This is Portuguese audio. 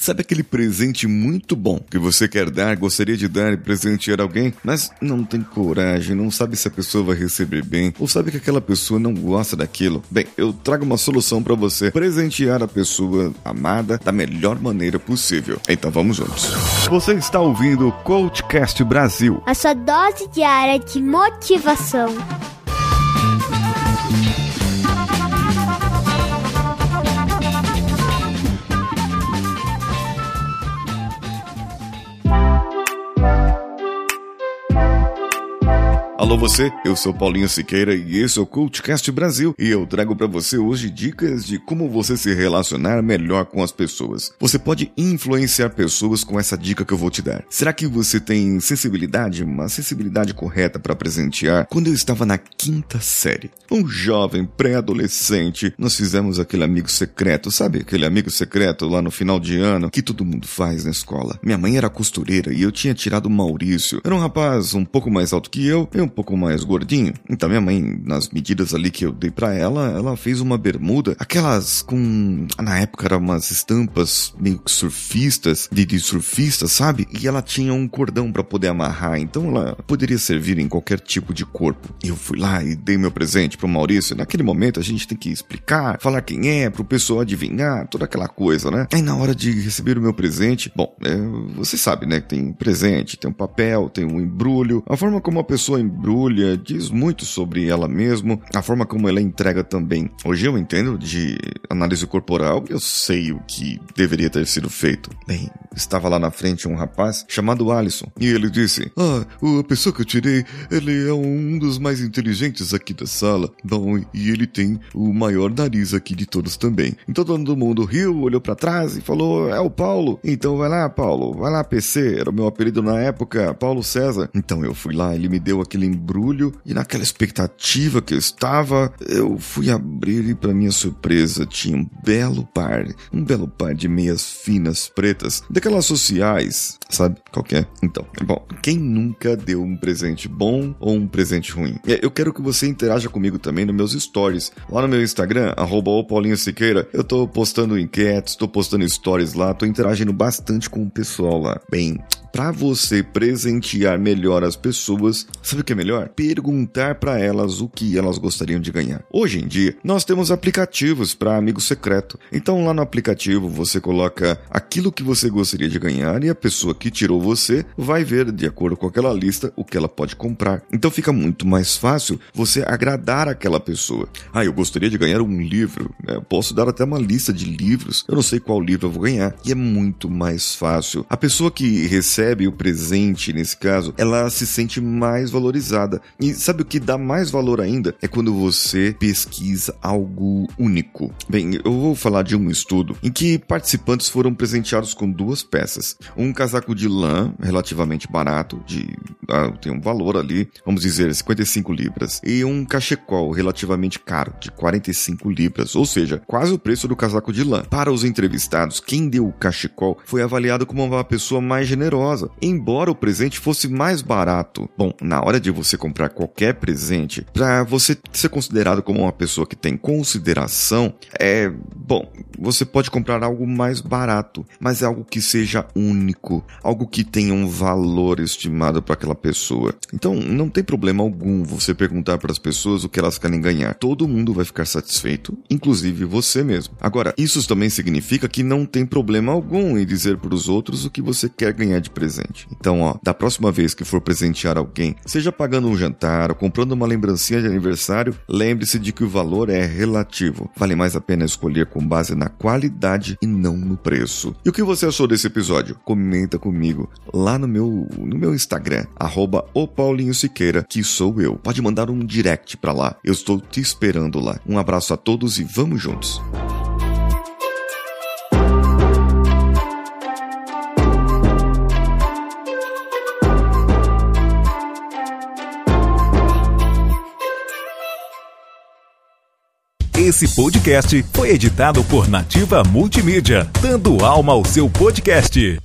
Sabe aquele presente muito bom que você quer dar, gostaria de dar e presentear alguém, mas não tem coragem, não sabe se a pessoa vai receber bem, ou sabe que aquela pessoa não gosta daquilo? Bem, eu trago uma solução para você presentear a pessoa amada da melhor maneira possível. Então vamos juntos. Você está ouvindo o Coachcast Brasil. A sua dose diária de motivação. Alô você, eu sou Paulinho Siqueira e esse é o Cultcast Brasil e eu trago para você hoje dicas de como você se relacionar melhor com as pessoas. Você pode influenciar pessoas com essa dica que eu vou te dar. Será que você tem sensibilidade, uma sensibilidade correta para presentear? Quando eu estava na quinta série, um jovem pré-adolescente, nós fizemos aquele amigo secreto, sabe? Aquele amigo secreto lá no final de ano que todo mundo faz na escola. Minha mãe era costureira e eu tinha tirado o Maurício. Era um rapaz um pouco mais alto que eu, um pouco mais gordinho. Então minha mãe, nas medidas ali que eu dei para ela, ela fez uma bermuda, aquelas com na época eram umas estampas meio que surfistas, de, de surfista, sabe? E ela tinha um cordão para poder amarrar, então ela poderia servir em qualquer tipo de corpo. Eu fui lá e dei meu presente pro Maurício. Naquele momento a gente tem que explicar, falar quem é, pro pessoal adivinhar, toda aquela coisa, né? Aí na hora de receber o meu presente, bom, é, você sabe, né? Tem presente, tem um papel, tem um embrulho. A forma como a pessoa embrulha diz muito sobre ela mesma, a forma como ela entrega também. Hoje eu entendo de análise corporal, eu sei o que deveria ter sido feito. Bem, estava lá na frente um rapaz chamado Alisson e ele disse: Ah, a pessoa que eu tirei, ele é um dos mais inteligentes aqui da sala. Bom, e ele tem o maior nariz aqui de todos também. Então todo mundo riu, olhou para trás e falou: É o Paulo. Então vai lá, Paulo, vai lá, PC. Era o meu apelido na época, Paulo César. Então eu fui lá, ele me deu aquele embrulho e naquela expectativa que eu estava, eu fui abrir e para minha surpresa tinha um belo par, um belo par de meias finas pretas, daquelas sociais, sabe? Qualquer. Então, bom, quem nunca deu um presente bom ou um presente ruim? Eu quero que você interaja comigo também nos meus stories. Lá no meu Instagram, arroba Paulinho Siqueira, eu tô postando enquetes, tô postando stories lá, tô interagindo bastante com o pessoal lá. Bem, para você presentear melhor as pessoas, sabe o que é melhor? Perguntar para elas o que elas gostariam de ganhar. Hoje em dia, nós temos aplicativos para amigo secreto. Então lá no aplicativo você coloca aquilo que você gostaria de ganhar e a pessoa que tirou você vai ver de acordo com aquela lista o que ela pode comprar. Então fica muito mais fácil você agradar aquela pessoa. Ah, eu gostaria de ganhar um livro. Né? Eu posso dar até uma lista de livros. Eu não sei qual livro eu vou ganhar. E é muito mais fácil. A pessoa que recebe recebe o presente, nesse caso, ela se sente mais valorizada. E sabe o que dá mais valor ainda? É quando você pesquisa algo único. Bem, eu vou falar de um estudo em que participantes foram presenteados com duas peças. Um casaco de lã, relativamente barato, de ah, tem um valor ali, vamos dizer, 55 libras, e um cachecol relativamente caro, de 45 libras, ou seja, quase o preço do casaco de lã. Para os entrevistados, quem deu o cachecol foi avaliado como uma pessoa mais generosa embora o presente fosse mais barato. Bom, na hora de você comprar qualquer presente, para você ser considerado como uma pessoa que tem consideração, é bom, você pode comprar algo mais barato, mas é algo que seja único, algo que tenha um valor estimado para aquela pessoa. Então, não tem problema algum você perguntar para as pessoas o que elas querem ganhar. Todo mundo vai ficar satisfeito, inclusive você mesmo. Agora, isso também significa que não tem problema algum em dizer para os outros o que você quer ganhar de presente. Então, ó, da próxima vez que for presentear alguém, seja pagando um jantar ou comprando uma lembrancinha de aniversário, lembre-se de que o valor é relativo. Vale mais a pena escolher com base na qualidade e não no preço. E o que você achou desse episódio? Comenta comigo lá no meu, no meu Instagram, arroba o Paulinho Siqueira, que sou eu. Pode mandar um direct pra lá. Eu estou te esperando lá. Um abraço a todos e vamos juntos. Esse podcast foi editado por Nativa Multimídia, dando alma ao seu podcast.